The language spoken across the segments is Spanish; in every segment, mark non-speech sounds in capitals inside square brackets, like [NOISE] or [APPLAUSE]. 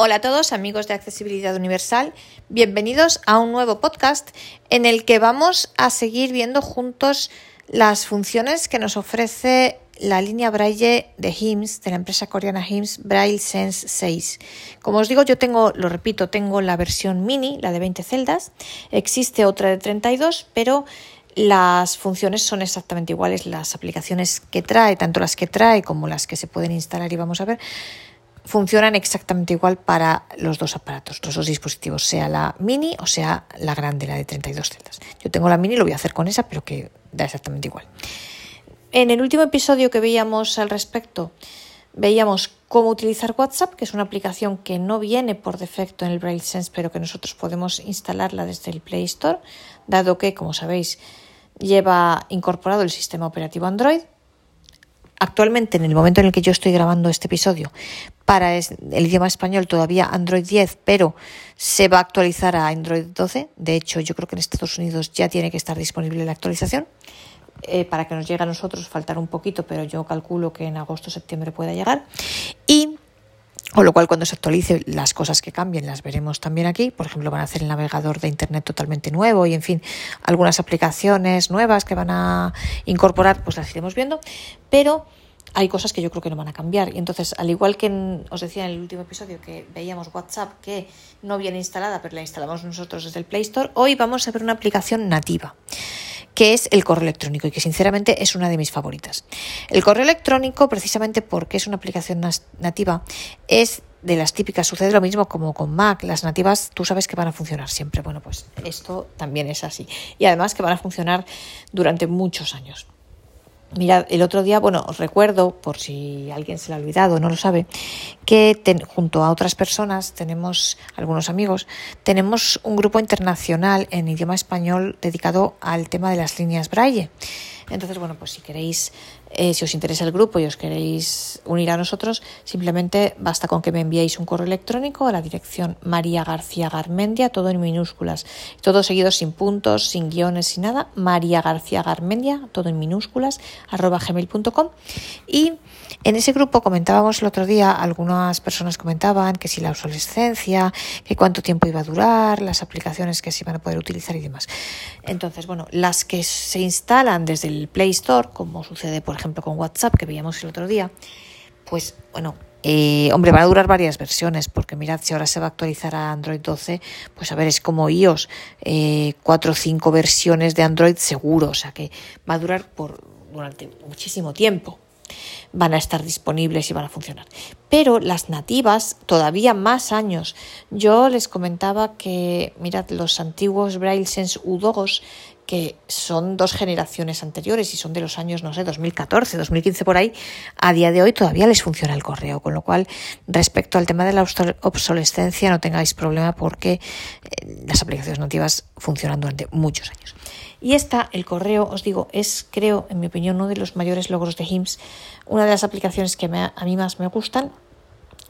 Hola a todos amigos de Accesibilidad Universal, bienvenidos a un nuevo podcast en el que vamos a seguir viendo juntos las funciones que nos ofrece la línea Braille de HIMS, de la empresa coreana HIMS, Braille Sense 6. Como os digo, yo tengo, lo repito, tengo la versión mini, la de 20 celdas, existe otra de 32, pero las funciones son exactamente iguales, las aplicaciones que trae, tanto las que trae como las que se pueden instalar y vamos a ver, funcionan exactamente igual para los dos aparatos, los dos dispositivos, sea la mini o sea la grande, la de 32 celdas. Yo tengo la mini, lo voy a hacer con esa, pero que da exactamente igual. En el último episodio que veíamos al respecto, veíamos cómo utilizar WhatsApp, que es una aplicación que no viene por defecto en el Braille Sense, pero que nosotros podemos instalarla desde el Play Store, dado que, como sabéis, lleva incorporado el sistema operativo Android. Actualmente, en el momento en el que yo estoy grabando este episodio, para el idioma español todavía Android 10, pero se va a actualizar a Android 12. De hecho, yo creo que en Estados Unidos ya tiene que estar disponible la actualización. Eh, para que nos llegue a nosotros faltar un poquito, pero yo calculo que en agosto o septiembre pueda llegar. Y con lo cual, cuando se actualice, las cosas que cambien las veremos también aquí. Por ejemplo, van a hacer el navegador de Internet totalmente nuevo y, en fin, algunas aplicaciones nuevas que van a incorporar, pues las iremos viendo. Pero hay cosas que yo creo que no van a cambiar. Y entonces, al igual que os decía en el último episodio que veíamos WhatsApp que no viene instalada, pero la instalamos nosotros desde el Play Store, hoy vamos a ver una aplicación nativa que es el correo electrónico y que sinceramente es una de mis favoritas. El correo electrónico, precisamente porque es una aplicación nativa, es de las típicas, sucede lo mismo como con Mac, las nativas tú sabes que van a funcionar siempre. Bueno, pues esto también es así. Y además que van a funcionar durante muchos años. Mirad, el otro día, bueno, os recuerdo, por si alguien se lo ha olvidado, no lo sabe, que junto a otras personas, tenemos, algunos amigos, tenemos un grupo internacional en idioma español dedicado al tema de las líneas Braille. Entonces, bueno, pues si queréis eh, si os interesa el grupo y os queréis unir a nosotros, simplemente basta con que me enviéis un correo electrónico a la dirección María García Garmendia, todo en minúsculas, todo seguido sin puntos, sin guiones, sin nada, María García Garmendia, todo en minúsculas, arroba gmail.com. Y en ese grupo comentábamos el otro día, algunas personas comentaban que si la obsolescencia, que cuánto tiempo iba a durar, las aplicaciones que se iban a poder utilizar y demás. Entonces, bueno, las que se instalan desde el Play Store, como sucede por ejemplo con WhatsApp que veíamos el otro día, pues bueno, eh, hombre, van a durar varias versiones, porque mirad, si ahora se va a actualizar a Android 12, pues a ver, es como iOS, eh, cuatro o cinco versiones de Android seguro, o sea que va a durar por durante muchísimo tiempo. Van a estar disponibles y van a funcionar. Pero las nativas, todavía más años. Yo les comentaba que, mirad, los antiguos Braille Sense U2 que son dos generaciones anteriores y son de los años, no sé, 2014, 2015 por ahí, a día de hoy todavía les funciona el correo. Con lo cual, respecto al tema de la obsolescencia, no tengáis problema porque eh, las aplicaciones nativas funcionan durante muchos años. Y esta, el correo, os digo, es, creo, en mi opinión, uno de los mayores logros de HIMSS, una de las aplicaciones que a mí más me gustan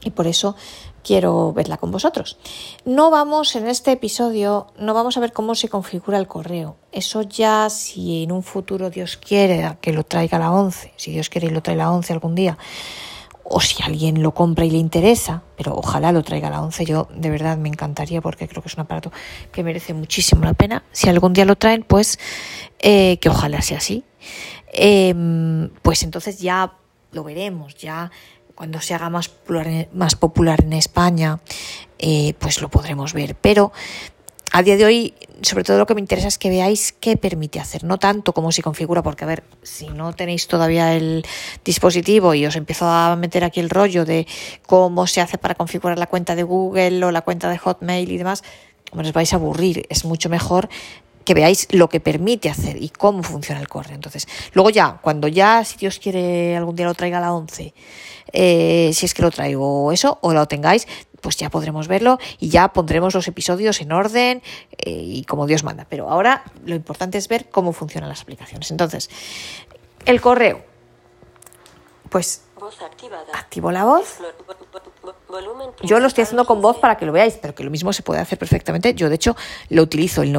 y por eso quiero verla con vosotros. No vamos en este episodio, no vamos a ver cómo se configura el correo. Eso ya si en un futuro Dios quiere que lo traiga la 11, si Dios quiere y lo trae la 11 algún día, o si alguien lo compra y le interesa, pero ojalá lo traiga la 11, yo de verdad me encantaría porque creo que es un aparato que merece muchísimo la pena. Si algún día lo traen, pues eh, que ojalá sea así. Em, pues entonces ya lo veremos, ya cuando se haga más popular, en España, eh, pues lo podremos ver. Pero a día de hoy, sobre todo lo que me interesa es que veáis qué permite hacer, no tanto como se configura, porque a ver, si no tenéis todavía el dispositivo y os empiezo a meter aquí el rollo de cómo se hace para configurar la cuenta de Google o la cuenta de Hotmail y demás, os vais a aburrir. Es mucho mejor que veáis lo que permite hacer y cómo funciona el correo. Entonces, luego ya, cuando ya, si Dios quiere, algún día lo traiga a la 11 eh, si es que lo traigo eso o lo tengáis, pues ya podremos verlo y ya pondremos los episodios en orden eh, y como Dios manda. Pero ahora lo importante es ver cómo funcionan las aplicaciones. Entonces, el correo. Pues activo la voz. Yo lo estoy haciendo con voz para que lo veáis, pero que lo mismo se puede hacer perfectamente. Yo, de hecho, lo utilizo el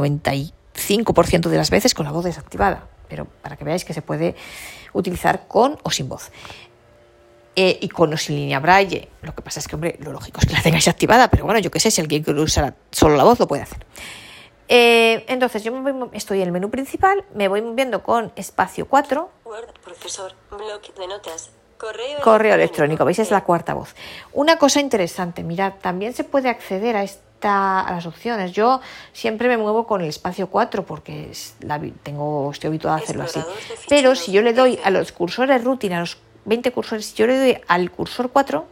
95% de las veces con la voz desactivada, pero para que veáis que se puede utilizar con o sin voz. eh, y sin línea braille. Lo que pasa es que, hombre, lo lógico es que la tengáis activada, pero bueno, yo qué sé, si alguien quiere usar solo la voz, lo puede hacer. Eh, entonces, yo me estoy en el menú principal, me voy moviendo con espacio 4. correo, electrónico. ¿veis? Es la cuarta voz. Una cosa interesante, mirad, también se puede acceder a esta a las opciones. Yo siempre me muevo con el espacio 4 porque tengo, estoy habituada a hacerlo así. Pero si yo le doy a los cursores routing, a los 20 cursores, si yo le doy al cursor 4,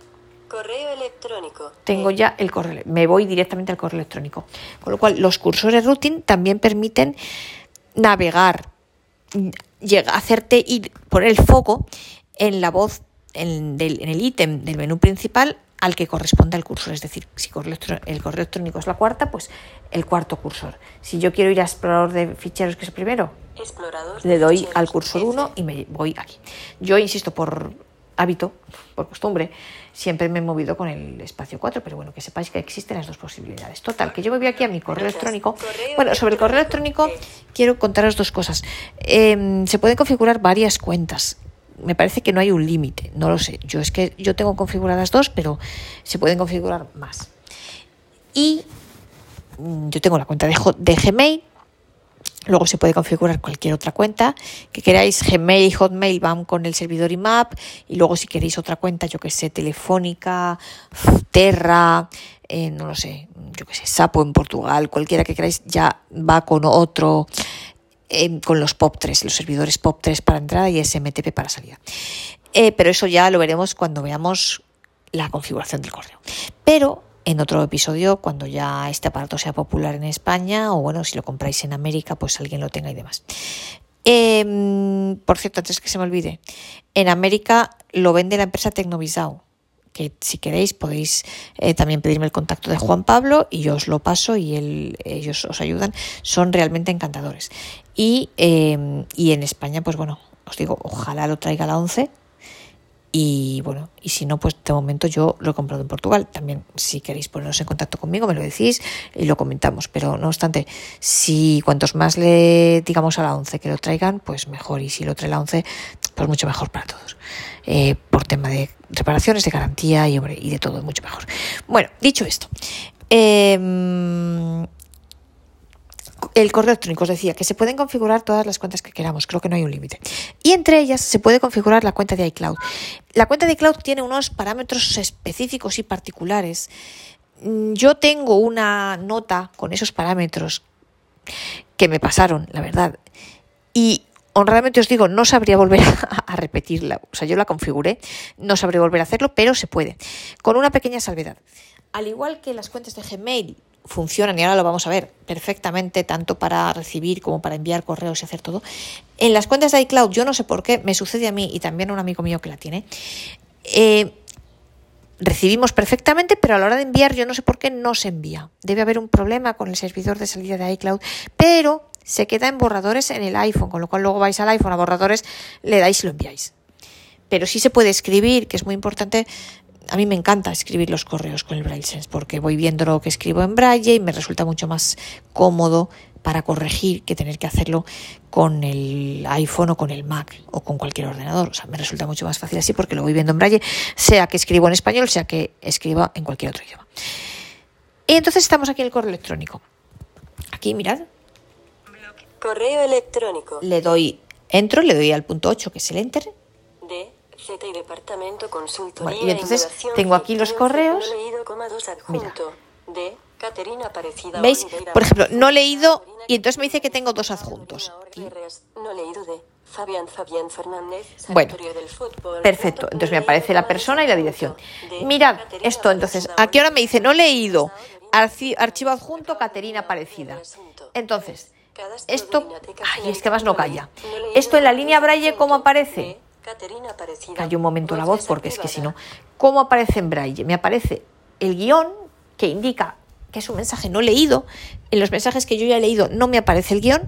correo electrónico. Tengo ya el correo, me voy directamente al correo electrónico. Con lo cual, los cursores routing también permiten navegar, llega, hacerte ir, poner el foco en la voz, en, en el ítem del menú principal al que corresponde el cursor. Es decir, si el correo electrónico es la cuarta, pues el cuarto cursor. Si yo quiero ir a explorador de ficheros, que es el primero, le doy al cursor 1 y me voy aquí. Yo insisto, por hábito, por costumbre, siempre me he movido con el espacio 4, pero bueno, que sepáis que existen las dos posibilidades. Total, que yo me voy aquí a mi correo electrónico. Bueno, sobre el correo electrónico quiero contaros dos cosas. Em, se pueden configurar varias cuentas me parece que no hay un límite, no lo sé. Yo es que yo tengo configuradas dos, pero se pueden configurar más. Y mm, yo tengo la cuenta de, de Gmail, Luego se puede configurar cualquier otra cuenta que queráis. Gmail Hotmail van con el servidor IMAP. Y luego si queréis otra cuenta, yo que sé, Telefónica, Terra, eh, no lo sé, yo que sé, Sapo en Portugal, cualquiera que queráis, ya va con otro con los POP3, los servidores POP3 para entrada y SMTP para salida. Eh, pero eso ya lo veremos cuando veamos la configuración del correo. Pero en otro episodio, cuando ya este aparato sea popular en España, o bueno, si lo compráis en América, pues alguien lo tenga y demás. Em, por cierto, antes que se me olvide, en América lo vende la empresa Tecnovisao que si queréis podéis eh, también pedirme el contacto de Juan Pablo y yo os lo paso y ellos os ayudan. Son realmente encantadores. Y, em, y en España, pues bueno, os digo, ojalá lo traiga la 11 y bueno, y si no, pues de momento yo lo he comprado en Portugal. También, si queréis poneros en contacto conmigo, me lo decís y lo comentamos. Pero no obstante, si cuantos más le digamos a la 11 que lo traigan, pues mejor. Y si lo trae la 11, pues mucho mejor para todos. Eh, por tema de reparaciones, de garantía y, de todo, mucho mejor. Bueno, dicho esto. Eh, el correo electrónico os decía que se pueden configurar todas las cuentas que queramos, creo que no hay un límite. Y entre ellas se puede configurar la cuenta de iCloud. La cuenta de iCloud tiene unos parámetros específicos y particulares. Mm, yo tengo una nota con esos parámetros que me pasaron, la verdad. Y honradamente os digo, no sabría volver a, repetirla. O sea, yo la configuré, no sabría volver a hacerlo, pero se puede. Con una pequeña salvedad. Al igual que las cuentas de Gmail funcionan, y ahora lo vamos a ver perfectamente, tanto para recibir como para enviar correos y hacer todo. En las cuentas de iCloud, yo no sé por qué, me sucede a mí y también a un amigo mío que la tiene. Eh, recibimos perfectamente, pero a la hora de enviar yo no sé por qué no se envía. Debe haber un problema con el servidor de salida de iCloud, pero se queda en borradores en el iPhone, con lo cual luego vais al iPhone a borradores, le dais y lo enviáis. Pero sí se puede escribir, que es muy importante, a mí me encanta escribir los correos con el Braille Sense porque voy viendo lo que escribo en Braille y me resulta mucho más cómodo para corregir que tener que hacerlo con el iPhone o con el Mac o con cualquier ordenador. O sea, me resulta mucho más fácil así porque lo voy viendo en Braille, sea que escribo en español, sea que escriba en cualquier otro idioma. Y entonces estamos aquí en el correo electrónico. Aquí, mirad. Correo electrónico. Le doy, entro, le doy al punto 8, que es el enter. De y Departamento Bueno, y entonces tengo aquí los correos. ¿Veis? Por ejemplo, no he leído y entonces me dice que tengo dos adjuntos. Bueno, perfecto. Entonces me aparece la persona y la dirección. Mirad esto, entonces, aquí ahora me dice no leído, archivo adjunto Caterina Parecida. Entonces, esto, ay, es que más no calla. Esto en la línea Braille, ¿cómo aparece? Hay un momento la voz porque es que si no, ¿cómo aparece en braille? Me aparece el guion que indica que es un mensaje no leído. En los mensajes que yo ya he leído no me aparece el guion,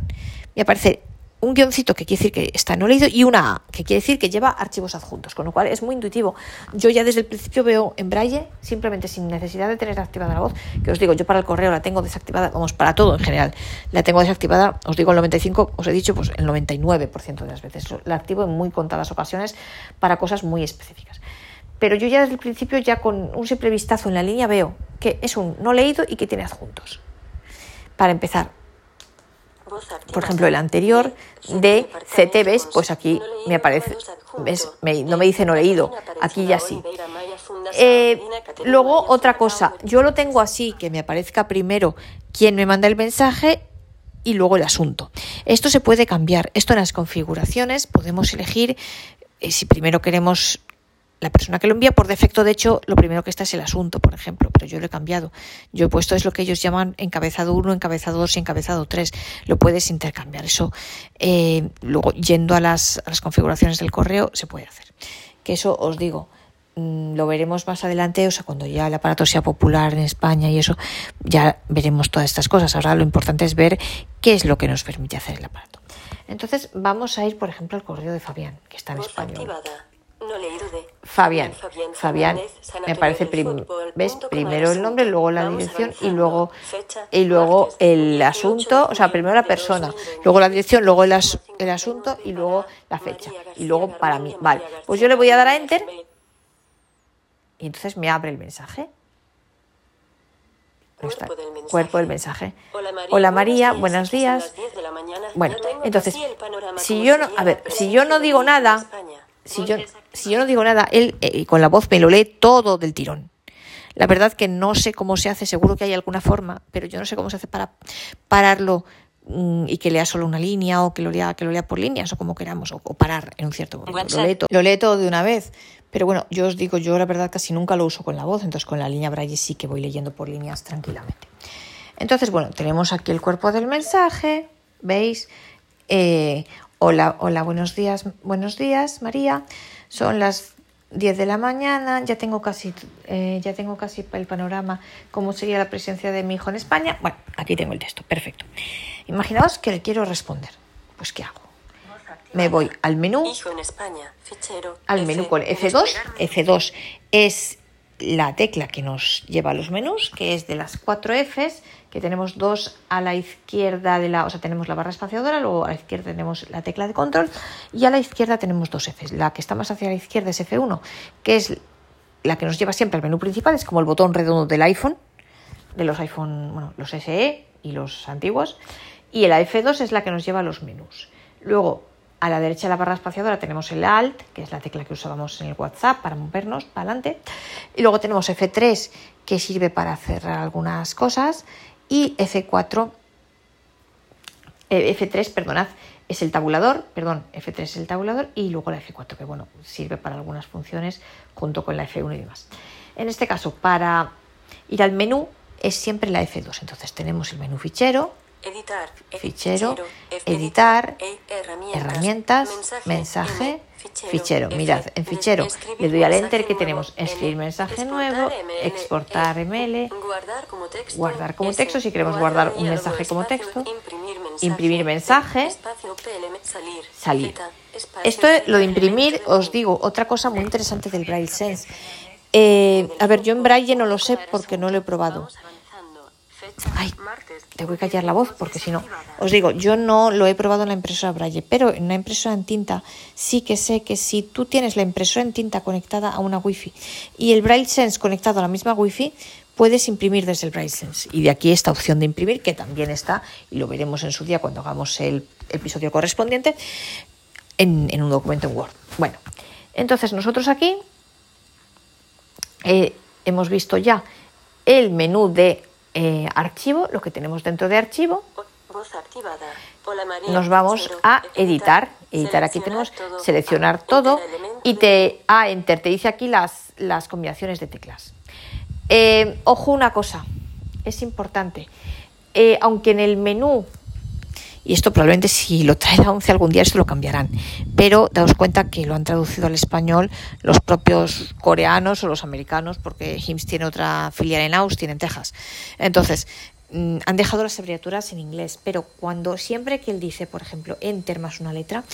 me aparece un guioncito que quiere decir que está no leído y una A que quiere decir que lleva archivos adjuntos, con lo cual es muy intuitivo. Yo ya desde el principio veo en braille, simplemente sin necesidad de tener activada la voz, que os digo, yo para el correo la tengo desactivada, vamos, para todo en general, la tengo desactivada, os digo el 95, os he dicho pues el 99% de las veces, la activo en muy contadas ocasiones para cosas muy específicas. pero yo ya desde el principio, ya con un simple vistazo en la línea, veo que es un no leído y que tiene adjuntos. Para empezar, por ejemplo, el anterior de CT, ¿ves? Pues aquí me aparece, ¿ves? no me dice no leído, aquí ya sí. Eh, luego, otra cosa, yo lo tengo así, que me aparezca primero quien me manda el mensaje y luego el asunto. Esto se puede cambiar. Esto en las configuraciones podemos elegir eh, si primero queremos la persona que lo envía, por defecto, de hecho, lo primero que está es el asunto, por ejemplo, pero yo lo he cambiado. Yo he puesto es lo que ellos llaman encabezado 1, encabezado 2 y encabezado 3. Lo puedes intercambiar. Eso, eh, luego, yendo a las, a las configuraciones del correo, se puede hacer. Que eso os digo, mm, lo veremos más adelante, o sea, cuando ya el aparato sea popular en España y eso, ya veremos todas estas cosas. Ahora lo importante es ver qué es lo que nos permite hacer el aparato. Entonces vamos a ir, por ejemplo, al correo de Fabián, que está en español. Fabián, Fabián, me parece ves primero el nombre, luego la dirección y luego y luego el asunto, o sea, primero la persona, luego la dirección, luego el, el asunto y luego la fecha. Y luego para mí. Vale, pues yo le voy a dar a enter y entonces me abre el mensaje. Cuerpo del mensaje. Hola María, buenos días. Bueno, entonces, si yo no, a ver, si yo no digo nada, si yo, si yo no digo nada, él eh, con la voz me lo lee todo del tirón. La verdad que no sé cómo se hace, seguro que hay alguna forma, pero yo no sé cómo se hace para pararlo mm, y que lea solo una línea o que lo lea, que lo lea por líneas o como queramos, o, parar en un cierto momento. Lo lee, lo lee, todo de una vez. Pero bueno, yo os digo, yo la verdad casi nunca lo uso con la voz, entonces con la línea Braille sí que voy leyendo por líneas tranquilamente. Entonces, bueno, tenemos aquí el cuerpo del mensaje, ¿veis? Eh, Hola, hola, buenos días, buenos días, María. Son las 10 de la mañana, ya tengo casi, eh, ya tengo casi el panorama, cómo sería la presencia de mi hijo en España. Bueno, aquí tengo el texto, perfecto. Imaginaos que le quiero responder. Pues, ¿qué hago? Me voy al menú, al menú con F2. F2 es la tecla que nos lleva a los menús, que es de las cuatro Fs, que tenemos dos a la izquierda de la, o sea, tenemos la barra espaciadora, luego a la izquierda tenemos la tecla de control y a la izquierda tenemos dos Fs. La que está más hacia la izquierda es F1, que es la que nos lleva siempre al menú principal, es como el botón redondo del iPhone, de los iPhone, bueno, los SE y los antiguos, y la F2 es la que nos lleva a los menús. Luego, a la derecha de la barra espaciadora tenemos el Alt, que es la tecla que usábamos en el WhatsApp para movernos para adelante. Y luego tenemos F3, que sirve para cerrar algunas cosas. Y F4, eh, F3, perdonad, es el tabulador, perdón, F3 es el tabulador y luego la F4, que bueno, sirve para algunas funciones junto con la F1 y demás. En este caso, para ir al menú es siempre la F2. Entonces tenemos el menú fichero, Editar, fichero, editar, e herramientas, mensaje, fichero. Mirad, en fichero le doy al enter que tenemos escribir mensaje nuevo, exportar ML, guardar como texto, si queremos guardar un mensaje como texto, imprimir mensaje, salir. Esto lo de imprimir, os digo, otra cosa muy interesante del Braille Sense. Eh, a ver, yo en Braille no lo sé porque no lo he probado. Ay, te voy a callar la voz porque si no, os digo, yo no lo he probado en la impresora Braille, pero en una impresora en tinta sí que sé que si tú tienes la impresora en tinta conectada a una Wi-Fi y el Braille Sense conectado a la misma Wi-Fi, puedes imprimir desde el Braille Sense. Y de aquí esta opción de imprimir, que también está, y lo veremos en su día cuando hagamos el episodio correspondiente, en, un documento en Word. Bueno, entonces nosotros aquí eh, hemos visto ya el menú de eh, archivo, lo que tenemos dentro de archivo, nos vamos a editar. Editar. Aquí tenemos seleccionar todo. y te a enter. Te dice aquí las, las combinaciones de teclas. Eh, ojo una cosa, es importante. Eh, aunque en el menú y esto probablemente si lo trae la 11 algún día esto lo cambiarán. Pero daos cuenta que lo han traducido al español los propios coreanos o los americanos, porque HIMSS tiene otra filial en Austin, en Texas. Entonces, mm, han dejado las abreviaturas en inglés, pero cuando siempre que él dice, por ejemplo, enter más una letra,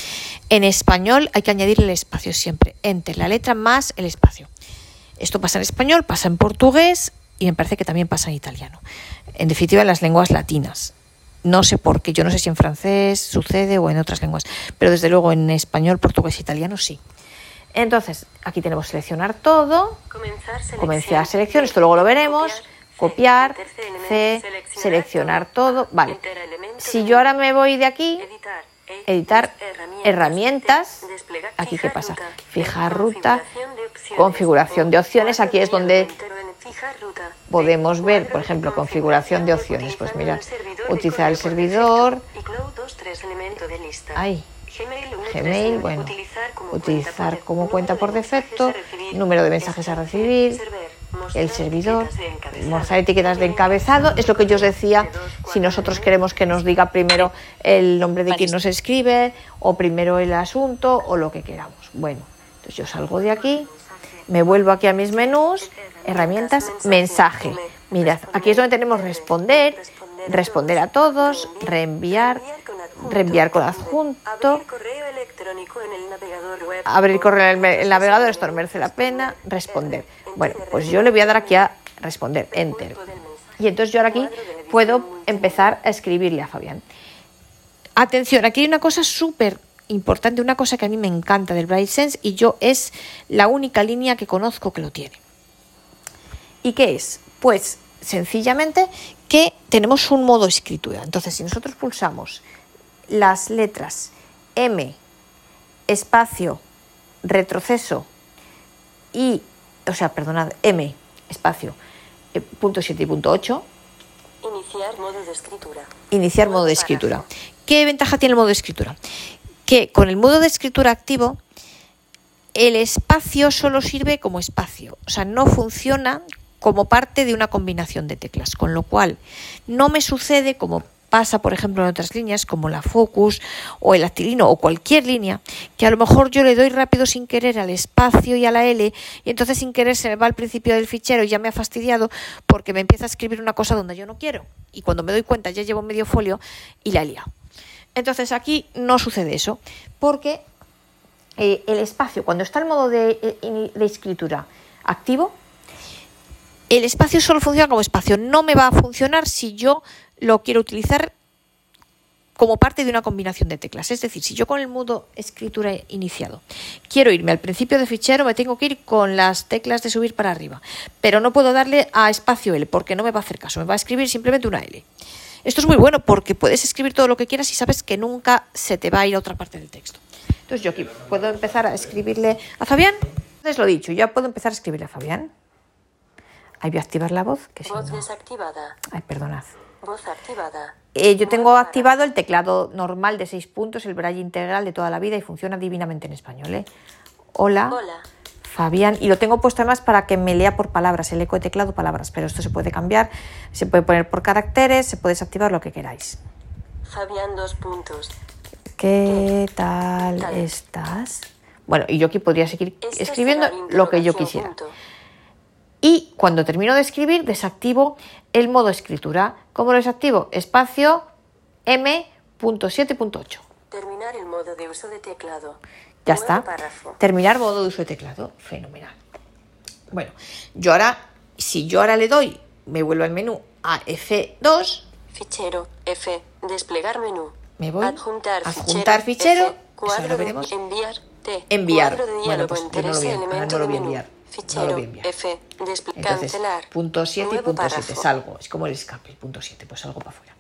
en español hay que añadir el espacio siempre, enter, la letra más el espacio. Esto pasa en español, pasa en portugués y me parece que también pasa en italiano. En definitiva, en las lenguas latinas. No sé por qué, yo no sé si en francés sucede o en otras lenguas, pero desde luego en español, portugués, italiano sí. Entonces, aquí tenemos seleccionar todo, Comenzar selección. comenzar selección, esto luego lo veremos, copiar, C, seleccionar todo, vale. Si yo ahora me voy de aquí, Editar. Editar herramientas, aquí qué pasa, fijar ruta, Configuración de opciones. aquí es donde podemos ver, por ejemplo, configuración de opciones. Pues mira, utilizar el servidor, Y Cloud 2, 3 elemento de lista. Ay. Gmail, bueno, Utilizar como cuenta por defecto. Número de mensajes a recibir. El servidor, mostrar etiquetas de encabezado, es lo que yo os decía, si nosotros queremos que nos diga primero el nombre de quien nos escribe, o primero el asunto, o lo que queramos. Bueno, entonces yo salgo de aquí, me vuelvo aquí a mis menús, herramientas, mensaje. Mirad, aquí es donde tenemos responder, responder a todos, reenviar, reenviar con adjunto, Abrir correo electrónico en el navegador web. abrir correo en el, el navegador, esto no merece la pena, responder. Bueno, pues yo le voy a dar aquí a responder, enter. Y entonces yo ahora aquí puedo empezar a escribirle a Fabián. Atención, aquí hay una cosa súper importante, una cosa que a mí me encanta del Bright Sense y yo es la única línea que conozco que lo tiene. ¿Y qué es? Pues sencillamente que tenemos un modo escritura. Entonces, si nosotros pulsamos las letras M, espacio, retroceso y, o sea, perdonad, M, espacio, eh, punto 7 y punto 8, Iniciar modo de escritura. iniciar modo de escritura. ¿Qué ventaja tiene el modo de escritura? Que con el modo de escritura activo, el espacio solo sirve como espacio, o sea, no funciona como parte de una combinación de teclas, con lo cual no me sucede como pasa, por ejemplo, en otras líneas como la Focus o el Actilino o cualquier línea, que a lo mejor yo le doy rápido sin querer al espacio y a la L y entonces sin querer se me va al principio del fichero y ya me ha fastidiado porque me empieza a escribir una cosa donde yo no quiero y cuando me doy cuenta ya llevo medio folio y la he liado. Entonces aquí no sucede eso porque eh, el espacio, cuando está el modo de, eh, de escritura activo, el espacio solo funciona como espacio, no me va a funcionar si yo lo quiero utilizar como parte de una combinación de teclas. Es decir, si yo con el modo escritura iniciado quiero irme al principio de fichero, me tengo que ir con las teclas de subir para arriba, pero no puedo darle a espacio L porque no me va a hacer caso, me va a escribir simplemente una L. Esto es muy bueno porque puedes escribir todo lo que quieras y sabes que nunca se te va a ir a otra parte del texto. Entonces yo aquí puedo empezar a escribirle a Fabián. Entonces lo dicho, ya puedo empezar a escribirle a Fabián. Ahí voy a activar la voz, que si Voz no... desactivada. Ay, perdonad. Voz activada. Eh, yo tengo activado el teclado normal de 6 puntos, el braille integral de toda la vida y funciona divinamente en español. ¿eh? Hola, Hola. Fabián. Y lo tengo puesto además para que me lea por palabras, el eco de teclado palabras, pero esto se puede cambiar, se puede poner por caracteres, se puede desactivar lo que queráis. Fabián dos puntos. ¿Qué tal tal? estás? Bueno, y yo aquí podría seguir Esta escribiendo lo que yo quisiera. punto. Y cuando termino de escribir, desactivo el modo escritura. ¿Cómo lo desactivo? Espacio M.7.8. Terminar el modo de uso de teclado. Ya Nuevo está. párrafo. Terminar modo de uso de teclado. Fenomenal. Bueno, yo ahora, si yo ahora le doy, me vuelvo al menú a F2, Fichero. F. Desplegar menú. Me voy. Adjuntar, Adjuntar fichero. F, Eso cuadro lo de veremos. enviar. T. Enviar. Cuadro de Bueno, diálogo. pues yo no lo voy a- ahora no lo voy a menú. Enviar. No lo Fichero. F. Entonces, cancelar. punto 7 y punto 7, párrafo. salgo. Es como el escape, el punto 7, pues salgo para afuera.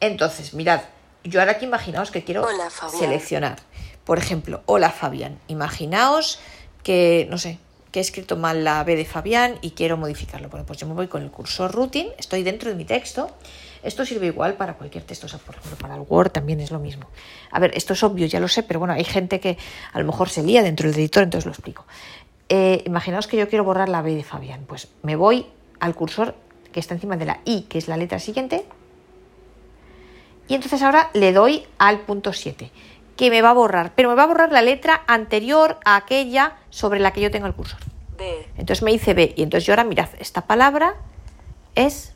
Entonces, mirad, yo ahora aquí imaginaos que quiero Hola, seleccionar. Por ejemplo, hola Fabián. Imaginaos que, no sé, que he escrito mal la B de Fabián y quiero modificarlo. Bueno, pues yo me voy con el cursor routing, estoy dentro de mi texto. Esto sirve igual para cualquier texto, o sea, por ejemplo, para el Word también es lo mismo. A ver, esto es obvio, ya lo sé, pero bueno, hay gente que a lo mejor se lía dentro del editor, entonces lo explico. Eh, imaginaos que yo quiero borrar la B de Fabián. Pues me voy al cursor que está encima de la I, que es la letra siguiente. Y entonces ahora le doy al punto 7, que me va a borrar, pero me va a borrar la letra anterior a aquella sobre la que yo tengo el cursor. B. Entonces me dice B, y entonces yo ahora mirad, esta palabra es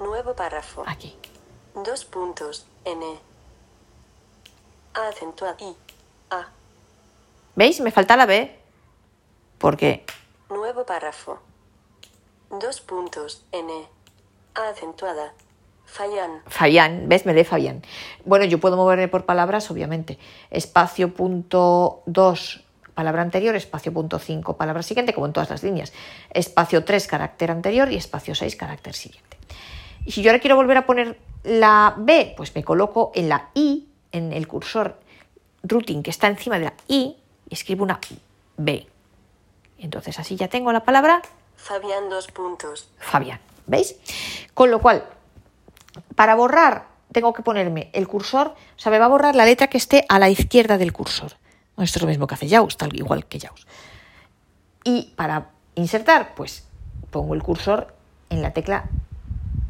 Nuevo párrafo. aquí. Dos puntos. N. Acentuado. I. A. ¿Veis? Me falta la B, porque Nuevo párrafo. Dos puntos. N. Acentuada. Fallan. Fabián, ¿ves? Me dé Fabián. Bueno, yo puedo moverme por palabras, obviamente. Espacio punto 2 palabra anterior, espacio punto 5, palabra siguiente, como en todas las líneas. Espacio 3, carácter anterior y espacio 6, carácter siguiente. Y si yo ahora quiero volver a poner la B, pues me coloco en la I, en el cursor routing que está encima de la I, y escribo una B. Entonces así ya tengo la palabra Fabián dos puntos. Fabián. ¿Veis? Con lo cual, para borrar, tengo que ponerme el cursor, o sea, me va a borrar la letra que esté a la izquierda del cursor. Esto es lo mismo que hace Jaws, tal igual que Jaws. Y para insertar, pues pongo el cursor en la tecla,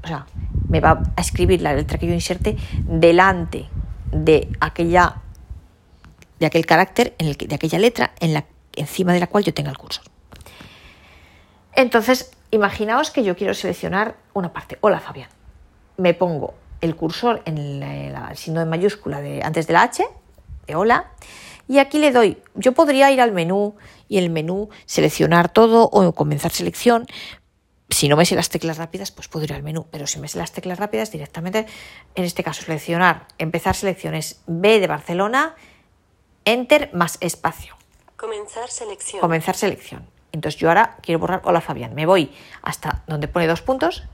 o sea, me va a escribir la letra que yo inserte delante de aquella de aquel carácter, en el que, de aquella letra en la, encima de la cual yo tenga el cursor. Entonces, imaginaos que yo quiero seleccionar una parte. Hola, Fabián. Me pongo el cursor en el signo de mayúscula de, antes de la H, de hola, y aquí le doy, yo podría ir al menú y el menú seleccionar todo o comenzar selección. Si no me sé las teclas rápidas, pues puedo ir al menú, pero si me sé las teclas rápidas, directamente, en este caso, seleccionar, empezar selecciones B de Barcelona, Enter más espacio. Comenzar selección. Comenzar selección. Entonces yo ahora quiero borrar Hola Fabián. Me voy hasta donde pone dos puntos.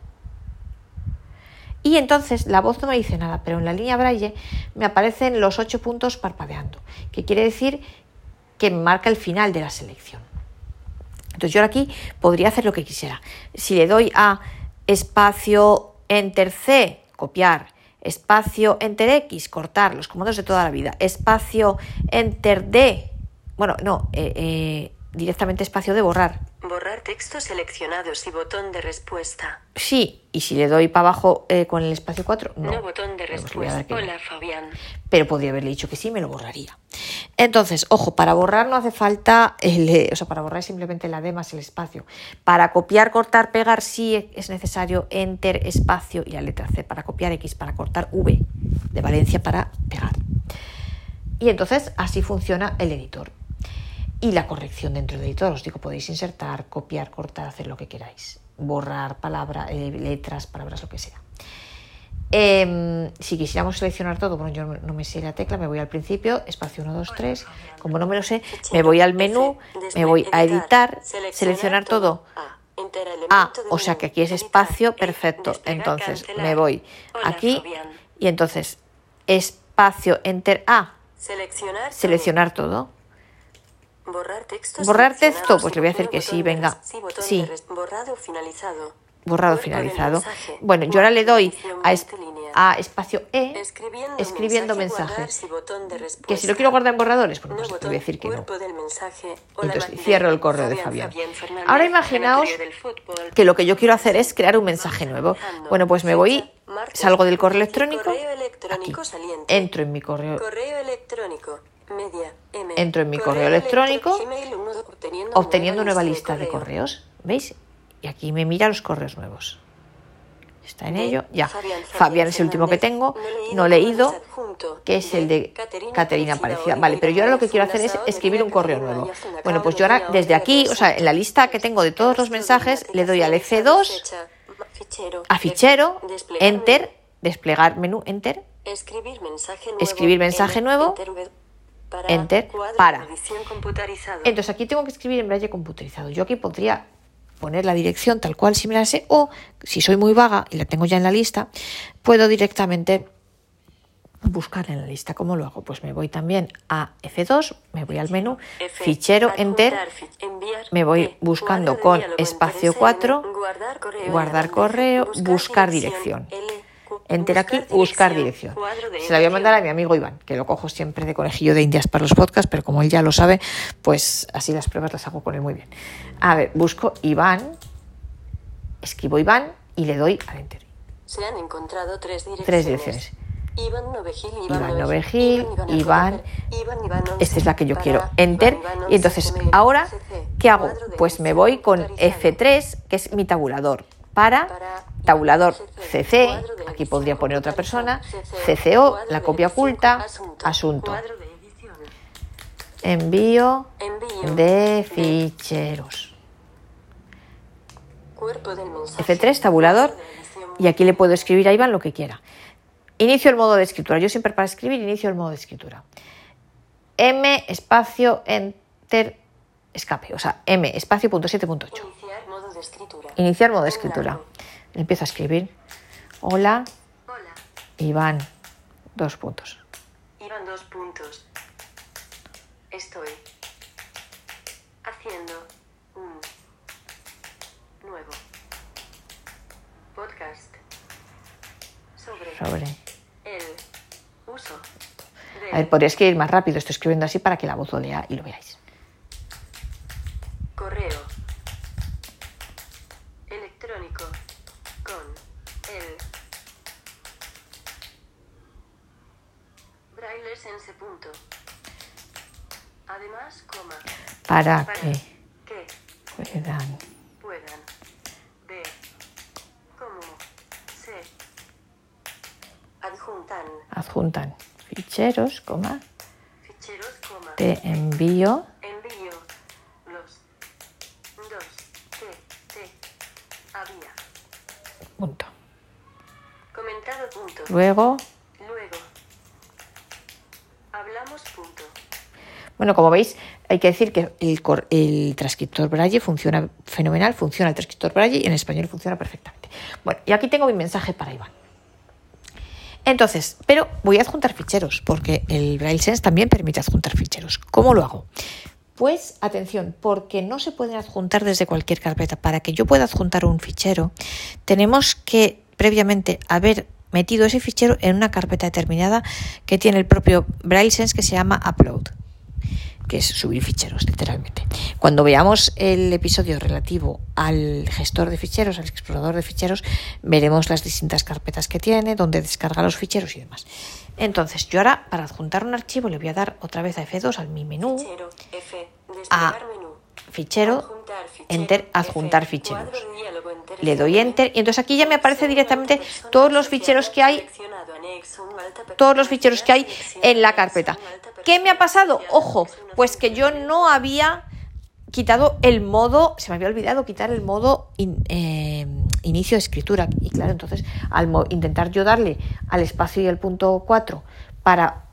Y entonces la voz no me dice nada, pero en la línea braille me aparecen los ocho puntos parpadeando, que quiere decir que marca el final de la selección. Entonces yo ahora aquí podría hacer lo que quisiera. Si le doy a espacio enter C, copiar, espacio enter X, cortar, los comandos de toda la vida, espacio enter D, bueno, no, eh, eh, directamente espacio de borrar. Borrar textos seleccionados y botón de respuesta. Sí, y si le doy para abajo eh, con el espacio 4, no. No, botón de Pues respuesta. Hola, Fabián. Pero podría haberle dicho que sí, me lo borraría. Entonces, ojo, para borrar no hace falta, el, o sea, para borrar simplemente la D más el espacio. Para copiar, cortar, pegar sí es necesario enter, espacio y la letra C. Para copiar X, para cortar V de Valencia para pegar. Y entonces así funciona el editor. Y la corrección dentro del editor, os digo, podéis insertar, copiar, cortar, hacer lo que queráis. Borrar palabras, letras, palabras, lo que sea. Em, si quisiéramos seleccionar todo, bueno, yo no me sé la tecla, me voy al principio, espacio 1, 2, 3. Como no me lo sé, me voy al menú, me voy a editar, seleccionar todo. Ah, o sea que aquí es espacio, perfecto. Entonces me voy aquí y entonces espacio, enter A, Seleccionar. seleccionar todo. Borrar textos. Borrar texto, pues le voy a decir que sí, venga. Sí. Borrado finalizado. Borrado. Bueno, yo ahora le doy a, es- multilínea. a espacio E, Escribiendo, escribiendo mensaje, mensaje. guardar, si botón de que si lo quiero guardar en borradores, bueno, No pues le voy a decir que no. entonces cierro el correo de Fabián. Ahora imaginaos que lo que yo quiero hacer es crear un mensaje nuevo. Bueno, pues me voy, salgo del correo electrónico, correo electrónico aquí, saliente. entro en mi correo, Correo electrónico. Media. Entro en mi correo electrónico, obteniendo, nueva lista de correos, ¿veis? Y aquí me mira los correos nuevos. Está en ello, ya. Fabián es el último que tengo, No leído, que es el de Caterina. Olivera Vale, pero yo ahora lo que quiero hacer es escribir un correo nuevo. Bueno, pues yo ahora desde aquí, o sea, en la lista que tengo de todos los mensajes, le doy al F2, Fecha, fichero, a fichero, enter, desplegar menú, enter, Escribir mensaje nuevo. Enter, para. Entonces aquí tengo que escribir en braille computarizado. Yo aquí podría poner la dirección tal cual si me la sé o si soy muy vaga y la tengo ya en la lista, puedo directamente buscar en la lista. ¿Cómo lo hago? Pues me voy también a F2, me voy al menú, F, fichero, enter, enviar, me voy E, buscando con diálogo, espacio interés, 4, M, guardar correo, guardar L, correo, buscar dirección, dirección. L, Q, Enter aquí, buscar dirección. Se la voy a mandar a mi amigo Iván, que lo cojo siempre de conejillo de indias para los podcasts, pero como él ya lo sabe, pues así las pruebas las hago con él muy bien. A ver, busco Iván, escribo Iván y le doy al enter. Se han encontrado tres direcciones. Tres direcciones. Iván Novegil, Iván Novegil, Iván- Iván, Esta es la que yo quiero. Enter. Y once, entonces, ahora, ¿qué hago? Pues me voy con computarizado. F3, que es mi tabulador, para tabulador CC, aquí podría poner otra persona, CCO, la copia oculta, asunto, envío de ficheros. cuerpo del mensaje, F3, tabulador, y aquí le puedo escribir a Iván lo que quiera. Inicio el modo de escritura. Yo siempre para escribir inicio el modo de escritura. M, espacio, en enter escape, o sea, m espacio punto siete punto ocho. Modo de escritura. Iniciar modo de escritura. blanco. Empiezo a escribir. Hola, Hola. Iván. Dos puntos. Iban dos puntos. Estoy haciendo un nuevo podcast sobre Sobre. el uso A ver, podría escribir más rápido. Estoy escribiendo así para que la voz lo lea y lo veáis. correo electrónico con el braille sense punto. Además, coma, Para para que que puedan puedan ver cómo se adjuntan adjuntan ficheros, coma, ficheros, coma, te envío envío los dos que te había punto. comentado punto. Luego, Luego, hablamos punto. bueno, como veis, hay que decir que el, transcriptor Braille funciona fenomenal, funciona el transcriptor Braille y en español funciona perfectamente. Bueno, y aquí tengo mi mensaje para Iván. Entonces, pero voy a adjuntar ficheros, porque el Braille Sense también permite adjuntar ficheros. ¿Cómo lo hago? Pues atención, porque no se pueden adjuntar desde cualquier carpeta. Para que yo pueda adjuntar un fichero, tenemos que previamente haber metido ese fichero en una carpeta determinada que tiene el propio Braille Sense que se llama Upload que es subir ficheros, literalmente. Cuando veamos el episodio relativo al gestor de ficheros, al explorador de ficheros, veremos las distintas carpetas que tiene, donde descarga los ficheros y demás. Entonces, yo ahora, para adjuntar un archivo, le voy a dar otra vez a F2 al mi menú, Fichero, F, A, menú. fichero, Adjuntar fichero, enter, F, adjuntar ficheros. cuadro diálogo, enter, Le doy enter y entonces aquí ya me aparece directamente todos los ficheros que hay Todos los ficheros que hay en la carpeta. ¿Qué me ha pasado? Ojo, pues que yo no había quitado el modo, se me había olvidado quitar el modo in- eh, inicio de escritura. Y claro, entonces al intentar yo darle al espacio y el punto 4 para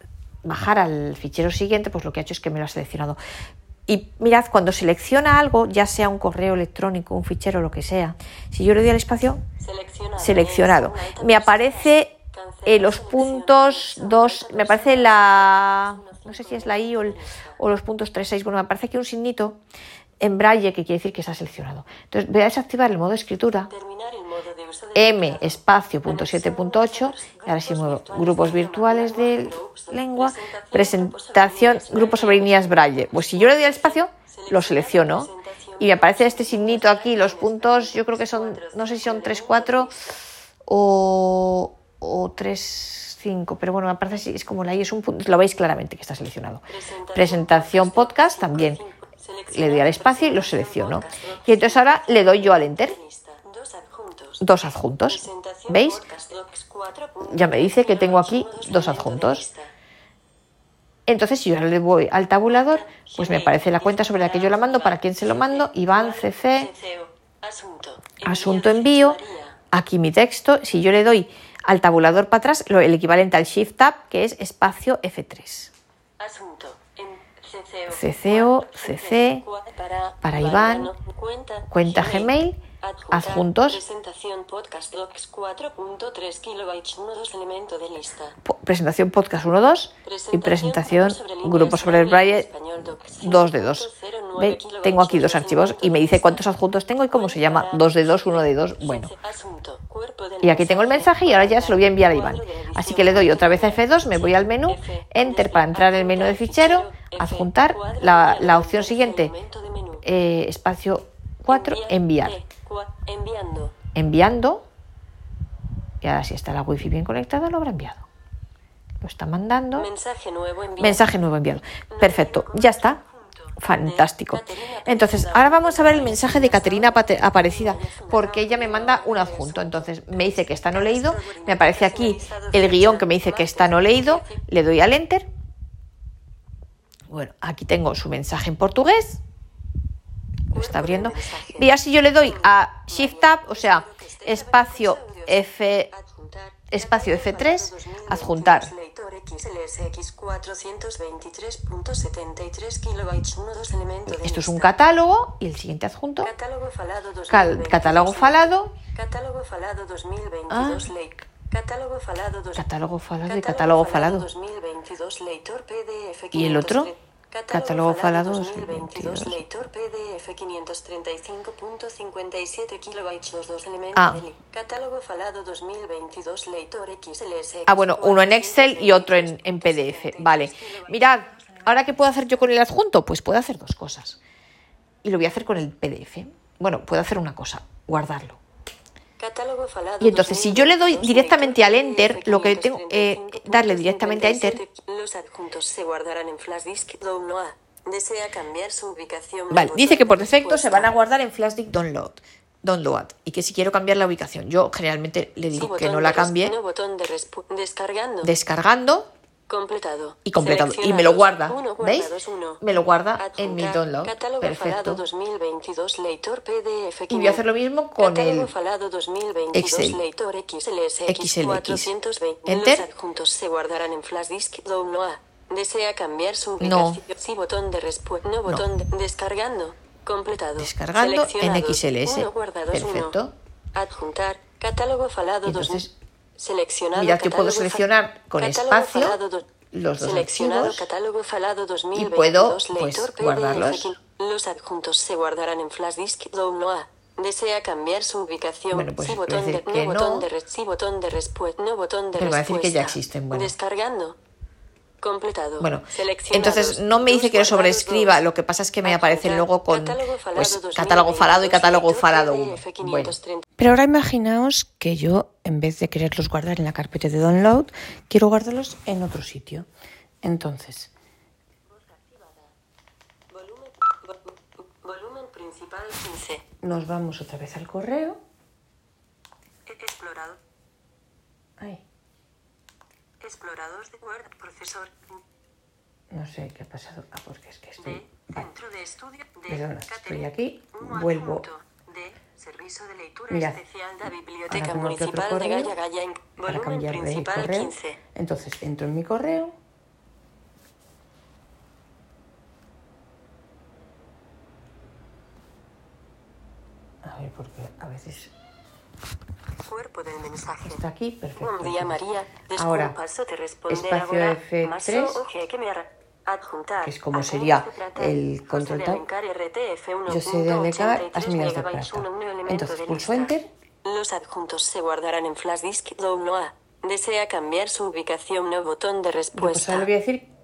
bajar al fichero siguiente, pues lo que ha hecho es que me lo ha seleccionado. Y mirad, cuando selecciona algo, ya sea un correo electrónico, un fichero, lo que sea, si yo le doy al espacio, Seleccionado. Me aparece eh, los puntos anexo, un 2, alta me selección, la, no sé si es la I o, el- o los puntos 3, 6, bueno, me aparece aquí un signito en braille que quiere decir que está seleccionado. Entonces voy a desactivar el modo escritura, de del M espacio punto 7 punto 8, y ahora sí muevo grupos virtuales de lengua, presentación, grupos sobre líneas braille. Pues si yo le doy al espacio, lo selecciono. y me aparece este signito aquí, los puntos, yo creo que son, no sé si son 3, 4 o, o 3, 5, pero bueno, me parece así, es como la I, es un punto, lo veis claramente que está seleccionado. Presentación podcast también. Le doy al espacio y lo selecciono. Y entonces ahora le doy yo al enter. Dos adjuntos. dos adjuntos. Presentación ¿Veis? Ya me dice que tengo aquí dos adjuntos. Entonces, si yo ahora le voy al tabulador, pues me aparece la cuenta sobre la que yo la mando, para quién se lo mando, Iván CC. Asunto. asunto envío, aquí mi texto. Si yo le doy al tabulador para atrás, lo, el equivalente al Shift Tab, que es espacio F3. Asunto. CCO. CC, Para, Iván, cuenta, Gmail, adjuntos. Presentación podcast docs 4.3 kilobytes 1.2 elemento de lista. Po- Presentación podcast 1.2 y presentación grupo sobre el Braille Español docs 2 de 2. 5.09 ¿Ve? Tengo aquí dos 1.2 archivos y me dice cuántos adjuntos tengo y cómo se llama 2 de 2, 1 de 2. Bueno, Y aquí tengo el mensaje y ahora ya se lo voy a enviar a Iván. Así que le doy otra vez a F2, me voy al menú, Enter para entrar en el menú de fichero, adjuntar, la, la opción siguiente, eh, espacio 4, enviar. Enviando. Enviando, y ahora si está la wifi bien conectada, lo habrá enviado. Lo está mandando. Mensaje nuevo enviado. Mensaje nuevo enviado. Perfecto, ya está. Fantástico. Entonces, ahora vamos a ver el mensaje de Caterina Aparecida, porque ella me manda un adjunto. Entonces, me dice que está no leído, me aparece aquí el guion que me dice que está no leído, le doy al enter. Bueno, aquí tengo su mensaje en portugués. Lo está abriendo. Así yo le doy a Shift Tab, o sea, espacio F, espacio F3, adjuntar. XLSX 423.73 kilobytes 1 2 elemento de Esto es un catálogo y el siguiente adjunto, Catálogo falado cal- 2022. catálogo falado, Catálogo falado 2022 Ah. Catálogo falado catálogo falado catálogo falado. 2022 lector PDF ¿Y el otro? 503. Catálogo falado 2022 2022. lector PDF 535.57 kilobytes los dos elementos Ah. del catálogo falado 2022 lector XLS Ah, bueno, uno en Excel y otro en, en PDF. Vale. Mirad, ahora qué puedo hacer yo con el adjunto, pues puedo hacer dos cosas. Y lo voy a hacer con el PDF. Bueno, puedo hacer una cosa, guardarlo. Y entonces, si yo le doy 2022, directamente al Enter, PDF lo que tengo, eh, darle directamente a Enter. 535.57, Los adjuntos se guardarán en flash disk download. Desea cambiar su ubicación. Vale, dice que por de defecto se van a guardar en Flashdisk Download. Download. Y que si quiero cambiar la ubicación, yo generalmente le digo que no la cambie, descargando completado. y completado. Y me lo guarda. Uno, ¿Veis? uno. Me lo guarda en mi download. Catálogo Perfecto. falado 2022 lector PDF. Y voy a hacer lo mismo con Catálogo el falado 2022 Excel. lector XLSX XLX. 420. Enter. Los adjuntos se guardarán en flash disk download. Desea cambiar su No. ubicación. Sí, botón de respuesta. No, botón de descargando. Completado. Descargando en. XLS. Uno. Perfecto. Adjuntar. Catálogo falado 2000. Seleccionado. mirad, yo puedo seleccionar con espacio falado los dos archivos catálogo falado 2022 puedo, pues, guardarlos. Los adjuntos se guardarán en flash disk download. Desea cambiar su ubicación. Bueno, pues botón de, no, botón de botón de respuesta. No botón de Pero va a decir que ya respuesta. existen, bueno. Descargando. Completado. Bueno, entonces no me dice que lo sobreescriba, lo que pasa es que me aparece luego con Catálogo falado pues, 2022 catálogo falado y catálogo falado 1. PDF Bueno, 530. pero ahora imaginaos que yo, en vez de quererlos guardar en la carpeta de download, quiero guardarlos en otro sitio. Entonces, Volumen, vo- volumen principal 15. nos vamos otra vez al correo. Ay, Explorador de Word. Profesor. no sé qué ha pasado. Ah, porque es que estoy... D. Vale. Centro de estudio. D. Perdona, Catering. estoy aquí, vuelvo. adjunto. D. Servicio de leitura Mirad, especial de Ahora Biblioteca Municipal de Gaya Gaya. Para Volumen de principal correo. 15. Entonces entro en mi correo. A ver, porque a veces Cuerpo del mensaje. está aquí, perfecto. Buen día María. Ahora, Desculpa, espacio ahora. F3, Maso, oje, que es como sería el. Alencar RTF Yo sé de alegar 1.83 las medidas de megabytes, plata. uno, un elemento Entonces pulso. Enter. Los adjuntos se guardarán en flash disk download. Desea cambiar su ubicación no botón de pues respuesta. ahora le voy a decir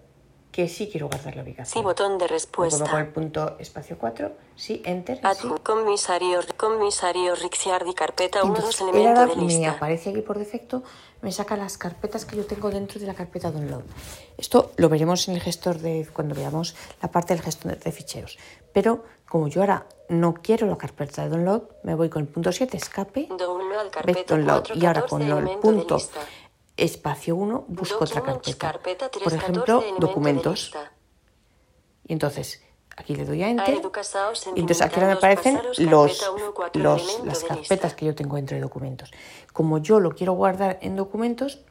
que sí quiero guardar la Sí, ubicación. botón de Me respuesta. el punto espacio 4, sí, Enter, y sí. Comisario, comisario Ricciardi, carpeta 1, 2, Entonces, él elemento ahora de me lista. aparece aquí por defecto, me saca las carpetas que yo tengo dentro de la carpeta download. Esto lo veremos en el gestor de cuando veamos la parte del gestor de ficheros. Pero como yo ahora no quiero la carpeta de download, me voy con el punto 7, escape, Download, carpeta download 4, y ahora 14, con el elemento de punto lista. Espacio 1 busco otra carpeta. carpeta 3, Por 14, ejemplo, documentos. Y entonces aquí le doy a Enter. Y entonces aquí ahora me aparecen los, los- las carpetas que yo tengo dentro de documentos. Como yo lo quiero guardar en documentos,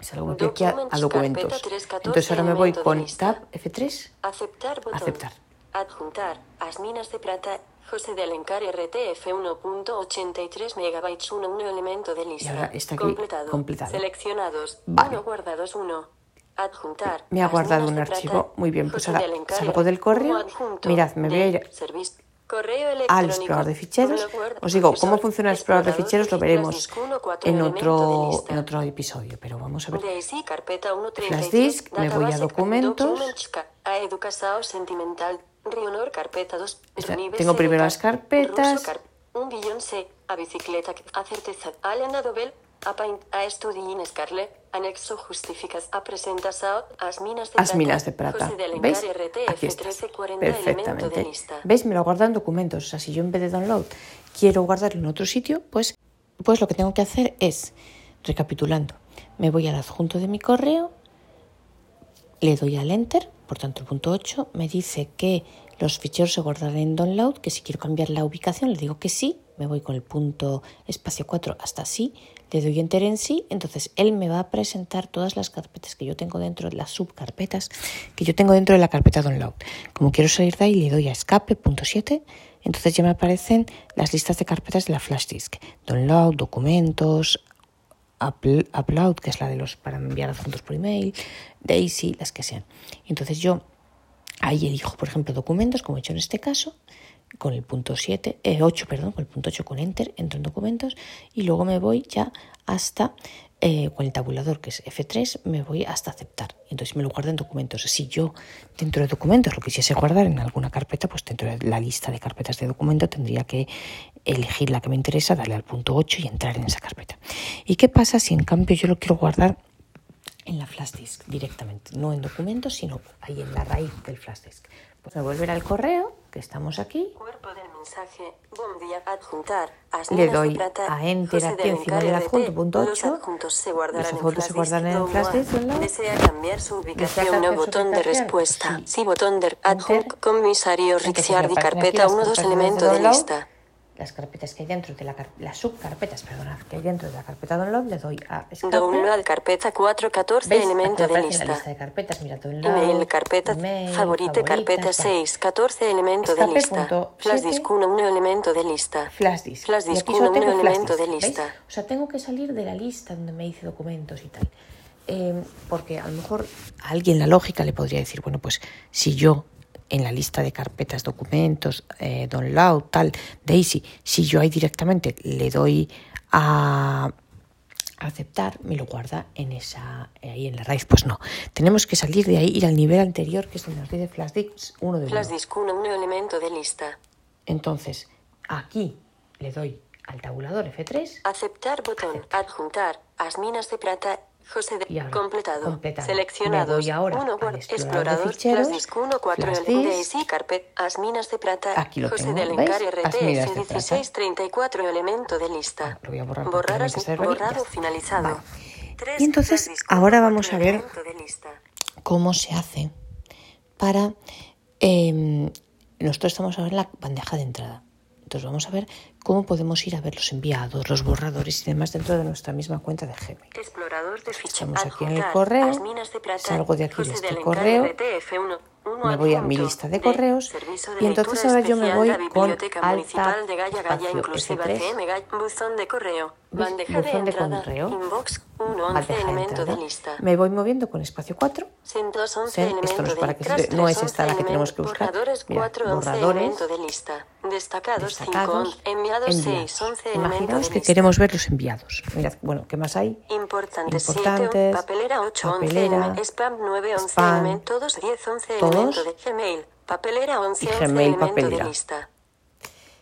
salgo aquí a documentos. carpeta 3, 14, Entonces ahora me voy con. Tab F3. Aceptar botón. Aceptar. Adjuntar. Asminas de plata. José de Alencar RTF 1.83 megabytes 1 un elemento de lista. ahora está aquí completado. completado. Seleccionados. Vale. 1 guardados 1. Adjuntar. Me ha guardado un archivo. Muy bien, pues José ahora de salgo del correo. adjunto. Mirad, me voy a ir al explorador de ficheros. Os digo, cómo funciona el explorador de ficheros lo veremos en otro, en otro episodio. Pero vamos a ver. 1, Flash disk, me voy a documentos. A sentimental, Rionor, carpeta 2, Esta- Runive, tengo primero las carpetas. Car- un billón C, a bicicleta, a certeza, a Lena Dobel, a paint, a estudin Scarlet, anexo justificas, a presentasao, as minas de As minas de plata. José de Alencar, ¿Veis? RTF, Aquí está. 1340, elemento de Perfectamente. lista. ¿Veis? Me lo guarda en documentos. O sea, si yo en vez de download quiero guardarlo en otro sitio, pues, pues lo que tengo que hacer es, recapitulando, me voy al adjunto de mi correo, le doy al enter, por tanto el punto 8 me dice que los ficheros se guardarán en download, que si quiero cambiar la ubicación le digo que sí, me voy con el punto espacio 4 hasta sí, le doy enter en sí, entonces él me va a presentar todas las carpetas que yo tengo dentro de las subcarpetas que yo tengo dentro de la carpeta download. Como quiero salir de ahí, le doy a escape, punto 7, entonces ya me aparecen las listas de carpetas de la flash disk. Download, documentos, upload, que es la de los para enviar fotos por email, Daisy, las que sean. Entonces yo ahí elijo, por ejemplo, documentos, como he hecho en este caso, con el punto 7, eh, 8, perdón, con el punto 8 con enter, entro en documentos y luego me voy ya hasta eh, con el tabulador que es F3, me voy hasta aceptar. Entonces me lo guardo en documentos. Si yo dentro de documentos lo quisiese guardar en alguna carpeta, pues dentro de la lista de carpetas de documento tendría que elegir la que me interesa, darle al punto 8 y entrar en esa carpeta. ¿Y qué pasa si en cambio yo lo quiero guardar en la flash disk directamente? No en documentos, sino ahí en la raíz del flash disk. Pues a volver al correo, que estamos aquí. Cuerpo del mensaje. Buen día. Adjuntar. Le doy a enter aquí encima del adjunto, punto Los 8. adjuntos se guardarán Los adjuntos se disk. guardan en Don flash disk. ¿Desea cambiar su ubicación? No botón de respuesta. Sí. Botón de adjunto. Comisario Ricciardi. Carpeta las 1, 2 carpetas de elemento de lista. Las carpetas que hay dentro de la las subcarpetas, perdona, que hay dentro de la carpeta download, le doy a escape. Download carpeta 4, 14 ¿Veis? elemento Aquí de aparece la lista. lista de carpetas, mira, download, Email, carpeta, email, favorite, carpeta favoritas, tal. 6, 14 elemento de Escape lista. punto Flash disk 1, 1 elemento de lista. Flash disk. Flash disk aquí 1, solo 1 tengo flash elemento de lista. O sea, tengo que salir de la lista donde me dice documentos y tal. Eh, porque a lo mejor a alguien la lógica le podría decir, bueno, pues si yo en la lista de carpetas, documentos, eh, download, tal, Daisy, si yo ahí directamente le doy a aceptar, me lo guarda en esa ahí en la raíz. Pues no, tenemos que salir de ahí, ir al nivel anterior, que es donde nos dice flash disk 1 de Flash uno. disk 1, 1 elemento de lista. Entonces, aquí le doy al tabulador F3 Aceptar botón. Adjuntar. As minas de plata. José de Y ahora, completado. completado. Seleccionados. Me voy ahora 1 al explorador de ficheros, Flash disk 1, 4 flash disk. Daisy carpet. As minas de plata. Aquí lo José tengo, del ¿veis? RT. minas de plata. 16, 34 elemento de lista. Lo voy a borrar Borrar as- ya borrado finalizado. Vale. Y entonces, uno, ahora vamos a ver cómo se hace para... eh, nosotros estamos ahora en la bandeja de entrada. Entonces vamos a ver cómo podemos ir a ver los enviados, los borradores y demás dentro de nuestra misma cuenta de Gmail. Explorador de aquí en el correo, salgo de aquí de este correo, RTF1, uno me voy a mi lista de correos y entonces ahora yo me voy con Biblioteca Alt Municipal Tab de Gaya Gaya espacio Inclusiva F3. CM Gaya, buzón de correo, bandeja de Buzón de entrada, correo, inbox 1, 11 bandeja de elemento de entrada. lista. Me voy moviendo con espacio 4 Sen 2, 11 Sen, elemento esto no es para que no es 3, esta la que 11 tenemos que buscar. Borradores Mira, 4, 11 borradores, elemento de lista. Destacados 5, destacados, enviados 6, enviados. 11 elemento Imaginaos que queremos ver los enviados. Mirad, bueno, ¿qué más hay? Importantes, 7, Importantes, papelera 8, papelera, 11, spam 9, 11, spam, elemento, todos 10, 11, todos, elemento de Gmail, papelera 11, y 11, Gmail, papelera. de lista.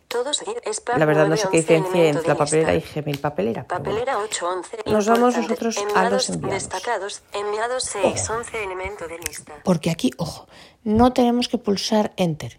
Todos 10, spam La verdad no 9, sé qué 11, diferencia entre la papelera y. Gmail papelera. pero bueno. Papelera 8, 11, Nos vamos nosotros a los enviados. Destacados, enviados 6, 11, elemento de lista. Porque aquí, ojo, no tenemos que pulsar Enter,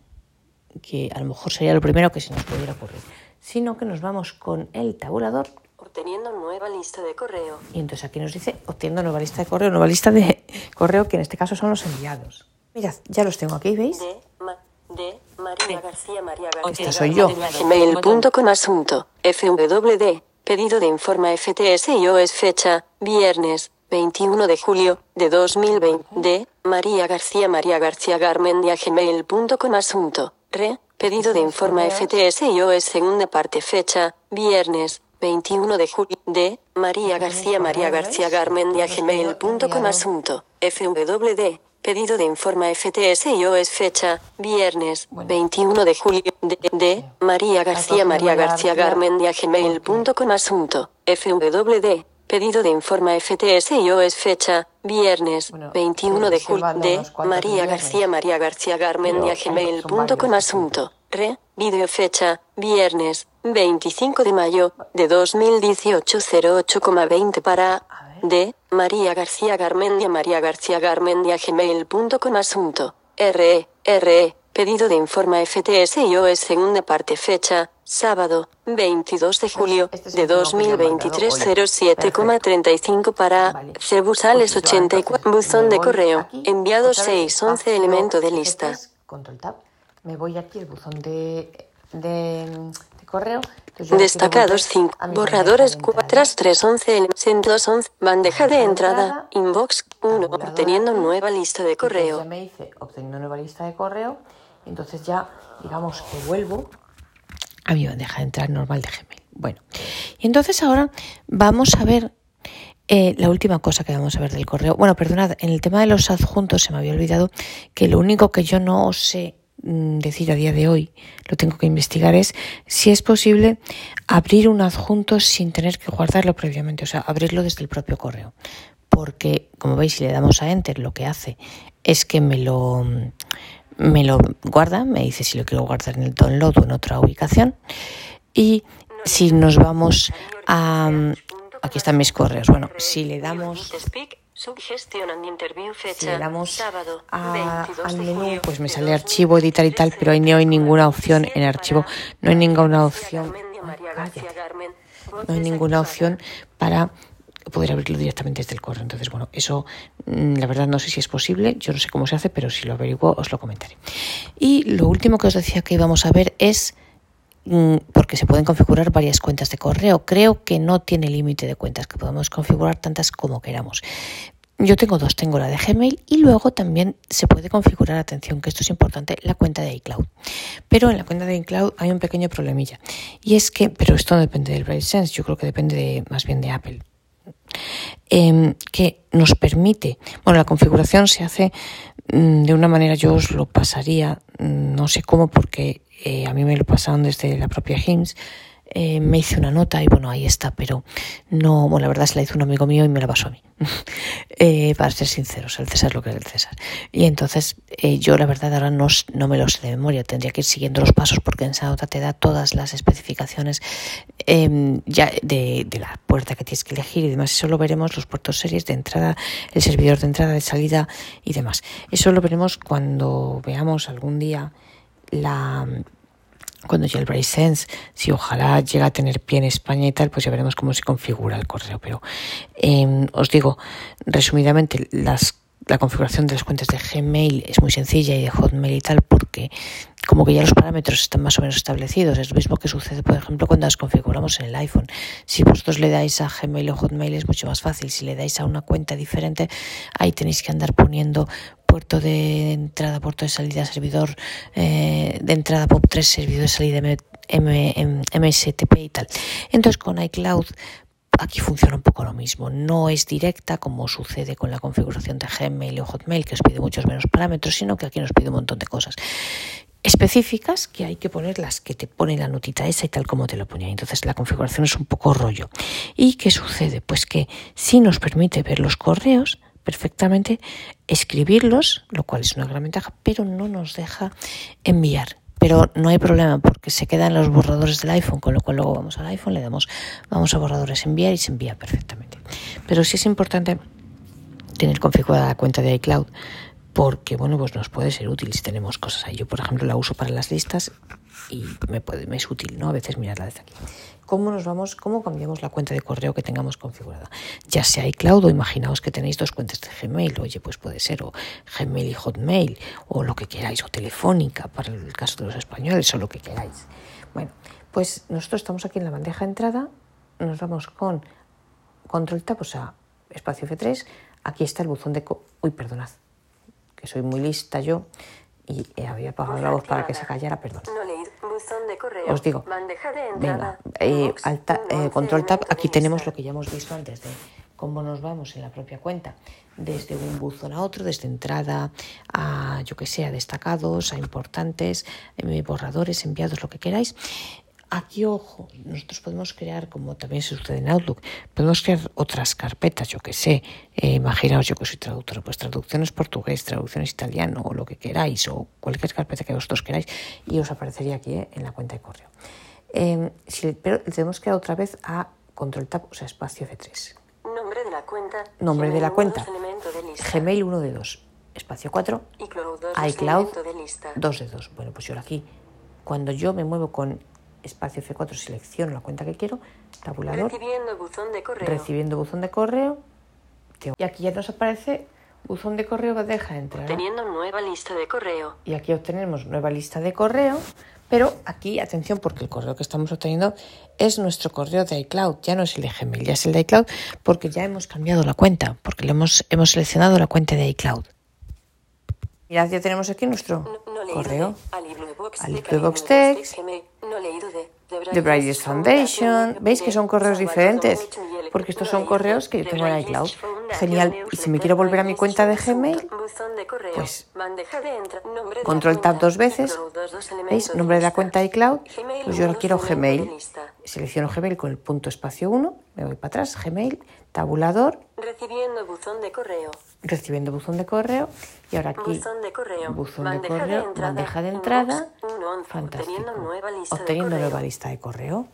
que a lo mejor sería lo primero que se nos pudiera ocurrir, sino que nos vamos con el tabulador Obteniendo nueva lista de correo. y entonces aquí nos dice obteniendo nueva lista de correo, nueva lista de correo que en este caso son los enviados. Mirad, ya los tengo aquí, ¿veis? De, ma, de María García María García. Esta soy yo. Gmail.com asunto. FWD. Pedido de informa FTS y OS fecha. Viernes. 21 de julio de 2020. De María García María García Garmendia gmail.com asunto. Re. Pedido de informa FTS OS segunda parte fecha. Viernes. 21 de julio de María García María García Garmendia gmail.com asunto. FWD. Pedido de informa FTS OS fecha. Viernes. 21 de julio de, de María García María García Garmendia gmail.com asunto. FWD. Pedido de informa FTS y OS fecha. Viernes. Bueno, 21 de julio de María. García María García Garmendia gmail.com asunto. Re. Video fecha. Viernes. 25 de mayo de 2018 08,20 para de María García Garmendia María García Garmendia gmail.com asunto. RE. RE. Pedido de informa FTS y OS segunda parte fecha. Sábado. 22 de julio Este es de el último que yo he mandado 2023 hoy. 07,35 para Vale. Cebusales Pues yo, 84 entonces, buzón de correo. aquí, Enviado otra vez, 6 11 espacio elemento de lista. F3, Control Tab. Me voy aquí al buzón de, de, de correo. Destacados 5. Borradores 4 311 en 211. Bandeja de entrada. Inbox 1. Obteniendo nueva lista de correo. Ya me dice obteniendo nueva lista de correo. Entonces ya digamos que vuelvo a mi bandeja de entrada normal de Gmail. Bueno, y entonces ahora vamos a ver eh, la última cosa que vamos a ver del correo. Bueno, perdonad, en el tema de los adjuntos se me había olvidado que lo único que yo no sé mm, decir a día de hoy, lo tengo que investigar, es si es posible abrir un adjunto sin tener que guardarlo previamente, o sea, abrirlo desde el propio correo. Porque, como veis, si le damos a Enter, lo que hace es que me lo, me lo guarda, me dice si lo quiero guardar en el download o en otra ubicación. Y si nos vamos a... Aquí están mis correos. Bueno, si le damos... Si le damos a, al menú, pues me sale archivo, editar y tal, pero ahí no hay ninguna opción en archivo, no hay ninguna opción, no hay ninguna opción para poder abrirlo directamente desde el correo. Entonces, bueno, eso mm, la verdad no sé si es posible, yo no sé cómo se hace, pero si lo averiguo os lo comentaré. Y lo último que os decía que íbamos a ver es Mm, porque se pueden configurar varias cuentas de correo. Creo que no tiene límite de cuentas, que podemos configurar tantas como queramos. Yo tengo dos, tengo la de Gmail y luego también se puede configurar, atención, que esto es importante, la cuenta de iCloud. Pero en la cuenta de iCloud hay un pequeño problemilla. Y es que, pero esto no depende del BraceSense, yo creo que depende más bien de Apple. Em, que nos permite, bueno, la configuración se hace mm, de una manera, yo os lo pasaría, mm, no sé cómo, porque eh, a mí me lo pasaron desde la propia HIMSS, eh, me hice una nota y bueno, ahí está, pero no, bueno, la verdad se la hizo un amigo mío y me la pasó a mí, [LAUGHS] eh, para ser sinceros, el César lo que es el César. Y entonces yo la verdad ahora no, no, me lo sé de memoria, tendría que ir siguiendo los pasos porque en esa nota te da todas las especificaciones em, ya de, de, la puerta que tienes que elegir y demás. Eso lo veremos, los puertos series de entrada, el servidor de entrada, de salida y demás. Eso lo veremos cuando veamos algún día la cuando ya el Sense, si ojalá llega a tener pie en España y tal, pues ya veremos cómo se configura el correo. Pero eh, os digo, resumidamente, la configuración de las cuentas de Gmail es muy sencilla y de Hotmail y tal, porque como que ya los parámetros están más o menos establecidos. Es lo mismo que sucede, por ejemplo, cuando las configuramos en el iPhone. Si vosotros le dais a Gmail o Hotmail es mucho más fácil. Si le dais a una cuenta diferente, ahí tenéis que andar poniendo puerto de entrada, puerto de salida, servidor eh, de entrada POP3, servidor de salida MSTP y tal. Entonces con iCloud aquí funciona un poco lo mismo. No es directa como sucede con la configuración de Gmail o Hotmail, que os pide muchos menos parámetros, sino que aquí nos pide un montón de cosas específicas que hay que poner las que te pone la notita esa y tal como te lo ponía. Entonces la configuración es un poco rollo. ¿Y qué sucede? Pues que si nos permite ver los correos, perfectamente escribirlos, lo cual es una gran ventaja, pero no nos deja enviar. Pero no hay problema porque se quedan los borradores del iPhone, con lo cual luego vamos al iPhone, le damos, vamos a borradores enviar y se envía perfectamente. Pero sí es importante tener configurada la cuenta de iCloud porque bueno, pues nos puede ser útil si tenemos cosas ahí. Yo, por ejemplo, la uso para las listas y me, puede, me es útil, ¿no? A veces mirarla desde aquí cómo nos vamos, cómo cambiamos la cuenta de correo que tengamos configurada. Ya sea iCloud o imaginaos que tenéis dos cuentas de Gmail, oye, pues puede ser o Gmail y Hotmail o lo que queráis, o Telefónica para el caso de los españoles o lo que queráis. Bueno, pues nosotros estamos aquí en la bandeja de entrada, nos vamos con control tab, o sea, espacio F3, aquí está el buzón de... Uy, perdonad, que soy muy lista yo y había apagado la voz para que se callara, perdón. Os digo, venga, eh, eh, control tab, aquí tenemos lo que ya hemos visto antes de cómo nos vamos en la propia cuenta, desde un buzón a otro, desde entrada a, yo que sé, a destacados, a importantes, eh, borradores, enviados, lo que queráis. Aquí, ojo, nosotros podemos crear, como también se sucede en Outlook, podemos crear otras carpetas, yo que sé, eh, imaginaos yo que soy traductora, pues traducciones portugués, traducciones italiano, o lo que queráis, o cualquier carpeta que vosotros queráis, y os aparecería aquí eh, en la cuenta de correo. Em, pero tenemos que ir otra vez a control tab, o sea, espacio F3. Nombre de la cuenta. Nombre de la cuenta. Gmail 1 de 2. Espacio 4. iCloud 2 de 2. Bueno, pues yo aquí, cuando yo me muevo con espacio F4 selecciono la cuenta que quiero, tabulador, recibiendo buzón de correo, recibiendo buzón de correo y aquí ya nos aparece buzón de correo bandeja de entrada. Teniendo nueva lista de correo. Y aquí obtenemos nueva lista de correo. Pero aquí, atención, porque el correo que estamos obteniendo es nuestro correo de iCloud, ya no es el de Gmail, ya es el de iCloud, porque ya hemos cambiado la cuenta, porque le hemos, hemos seleccionado la cuenta de iCloud. Mirad, ya tenemos aquí nuestro No, no leído correo. Box Text. No leído The Brightest Foundation. ¿Veis que son correos diferentes? Porque estos son correos que yo tengo en iCloud. Genial. Y si me quiero volver a mi cuenta de Gmail, pues, control tab dos veces. ¿Veis? Nombre de la cuenta iCloud. Pues yo ahora quiero Gmail. Selecciono Gmail con el punto espacio 1. Me voy para atrás. Gmail. Tabulador. Recibiendo buzón de correo. Recibiendo buzón de correo. Y ahora aquí. Buzón de correo. Buzón de Bandeja de correo. entrada. Bandeja de entrada. Inbox. Fantástico. Obteniendo nueva lista de correo. nueva lista de correo.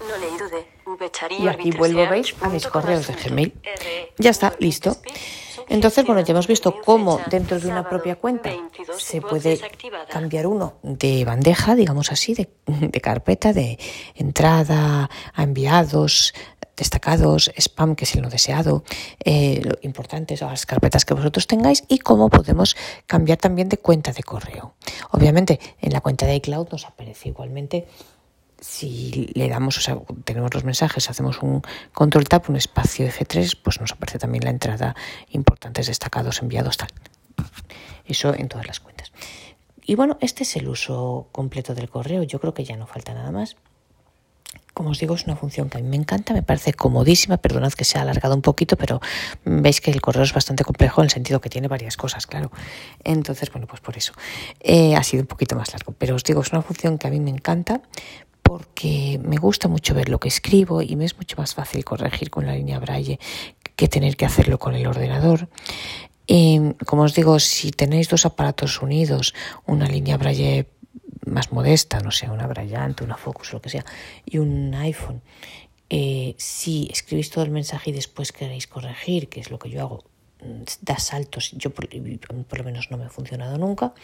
No leído de Becharí Y aquí vuelvo, veis, a mis correos de Gmail. Ya está, listo. Entonces, bueno, ya hemos visto cómo dentro de una propia cuenta se puede cambiar uno de bandeja, digamos así, de, de carpeta, de entrada a enviados, destacados, spam, que es el no deseado, eh, lo las carpetas que vosotros tengáis y cómo podemos cambiar también de cuenta de correo. Obviamente, en la cuenta de iCloud nos aparece igualmente si le damos, o sea, tenemos los mensajes, hacemos un control tab, un espacio F3, pues nos aparece también la entrada importantes, destacados, enviados, tal. Eso en todas las cuentas. Y bueno, este es el uso completo del correo. Yo creo que ya no falta nada más. Como os digo, es una función que a mí me encanta, me parece comodísima. Perdonad que se ha alargado un poquito, pero veis que el correo es bastante complejo en el sentido que tiene varias cosas, claro. Entonces, bueno, pues por eso eh, ha sido un poquito más largo. Pero os digo, es una función que a mí me encanta porque me gusta mucho ver lo que escribo y me es mucho más fácil corregir con la línea braille que tener que hacerlo con el ordenador. Eh, como os digo, si tenéis dos aparatos unidos, una línea braille más modesta, no sé, una Bryant, una Focus, lo que sea, y un iPhone, eh, si escribís todo el mensaje y después queréis corregir, que es lo que yo hago, da saltos, yo por, lo menos no me ha funcionado nunca.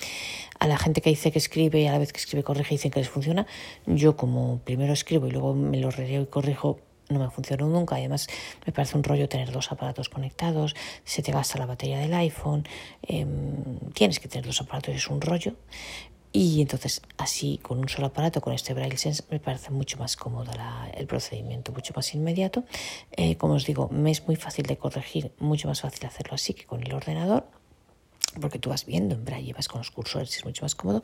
A la gente que dice que escribe y a la vez que escribe corrige dicen que les funciona, yo como primero escribo y luego me lo releo y corrijo, no me funcionó nunca. Además, me parece un rollo tener dos aparatos conectados, se te gasta la batería del iPhone, eh, tienes que tener dos aparatos, es un rollo. Y entonces, así, con un solo aparato, con este Braille Sense, me parece mucho más cómodo el procedimiento, mucho más inmediato. Eh, como os digo, me es muy fácil de corregir, mucho más fácil hacerlo así que con el ordenador porque tú vas viendo en braille, vas con los cursores, es mucho más cómodo.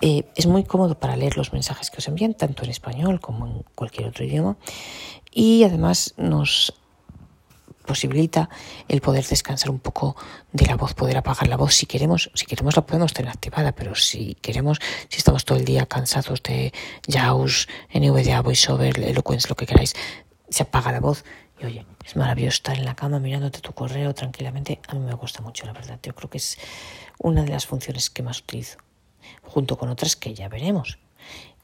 Eh, es muy cómodo para leer los mensajes que os envían, tanto en español como en cualquier otro idioma. Y además nos posibilita el poder descansar un poco de la voz, poder apagar la voz si queremos, si queremos la podemos tener activada, pero si queremos, si estamos todo el día cansados de JAWS, NVDA, VoiceOver, Eloquence, lo que queráis, se apaga la voz y oye, es maravilloso estar en la cama mirándote tu correo tranquilamente. A mí me gusta mucho, la verdad. Yo creo que es una de las funciones que más utilizo, junto con otras que ya veremos.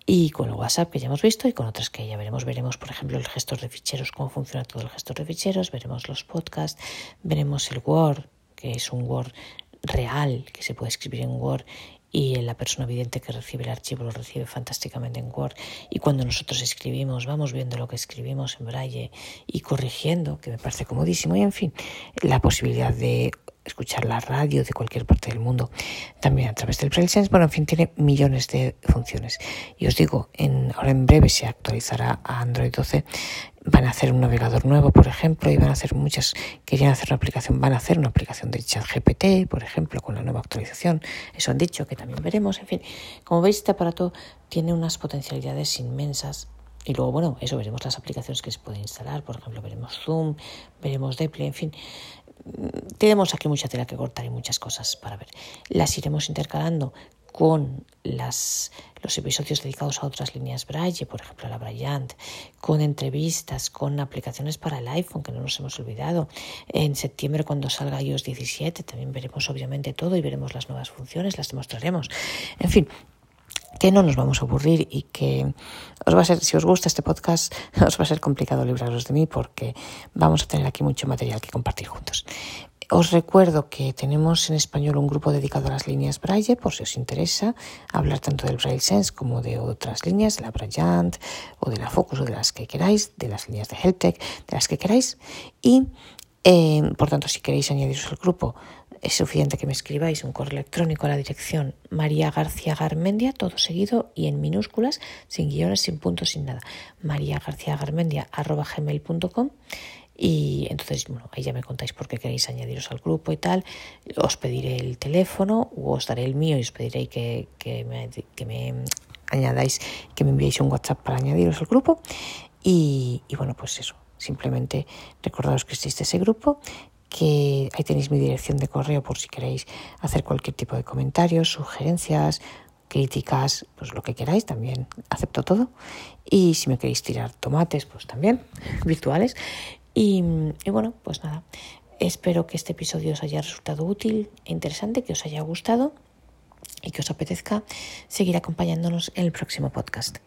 Y con el WhatsApp que ya hemos visto y con otras que ya veremos. Veremos, por ejemplo, el gestor de ficheros, cómo funciona todo el gestor de ficheros, veremos los podcasts, veremos el Word, que es un Word real, que se puede escribir en Word y la persona vidente que recibe el archivo lo recibe fantásticamente en Word. Y cuando nosotros escribimos, vamos viendo lo que escribimos en braille y corrigiendo, que me parece comodísimo. Y en fin, la posibilidad de escuchar la radio de cualquier parte del mundo, también a través del Braille Sense. Bueno, en fin, tiene millones de funciones. Y os digo, en, ahora en breve se actualizará a Android 12. Van a hacer un navegador nuevo, por ejemplo, y van a hacer muchas, querían hacer una aplicación, van a hacer una aplicación de chat GPT, por ejemplo, con la nueva actualización. Eso han dicho que también veremos. En fin, como veis, este aparato tiene unas potencialidades inmensas y luego, bueno, eso veremos las aplicaciones que se pueden instalar. Por ejemplo, veremos Zoom, veremos Deplay, en fin tenemos aquí mucha tela que cortar y muchas cosas para ver. Las iremos intercalando con las, los episodios dedicados a otras líneas Braille, por ejemplo la Bryant, con entrevistas, con aplicaciones para el iPhone, que no nos hemos olvidado. En septiembre, cuando salga iOS 17, también veremos obviamente todo y veremos las nuevas funciones, las demostraremos. En fin, que no nos vamos a aburrir y que os va a ser, si os gusta este podcast, [LAUGHS] os va a ser complicado libraros de mí porque vamos a tener aquí mucho material que compartir juntos. Os recuerdo que tenemos en español un grupo dedicado a las líneas Braille, por si os interesa hablar tanto del Braille Sense como de otras líneas, de la Bryant o de la Focus o de las que queráis, de las líneas de HelpTech, de las que queráis. Y, eh, por tanto, si queréis añadiros al grupo, es suficiente que me escribáis un correo electrónico a la dirección María García Garmendia, todo seguido y en minúsculas, sin guiones, sin puntos, sin nada. María García Garmendia arroba gmail.com y entonces, bueno, ahí ya me contáis por qué queréis añadiros al grupo y tal. Os pediré el teléfono o os daré el mío y os pediré que, que, me, añadáis, que me enviéis un WhatsApp para añadiros al grupo. Y, y bueno, pues eso, simplemente recordaros que existe ese grupo que ahí tenéis mi dirección de correo por si queréis hacer cualquier tipo de comentarios, sugerencias, críticas, pues lo que queráis, también acepto todo. Y si me queréis tirar tomates, pues también, [LAUGHS] virtuales. Y, bueno, pues nada, espero que este episodio os haya resultado útil e interesante, que os haya gustado y que os apetezca seguir acompañándonos en el próximo podcast.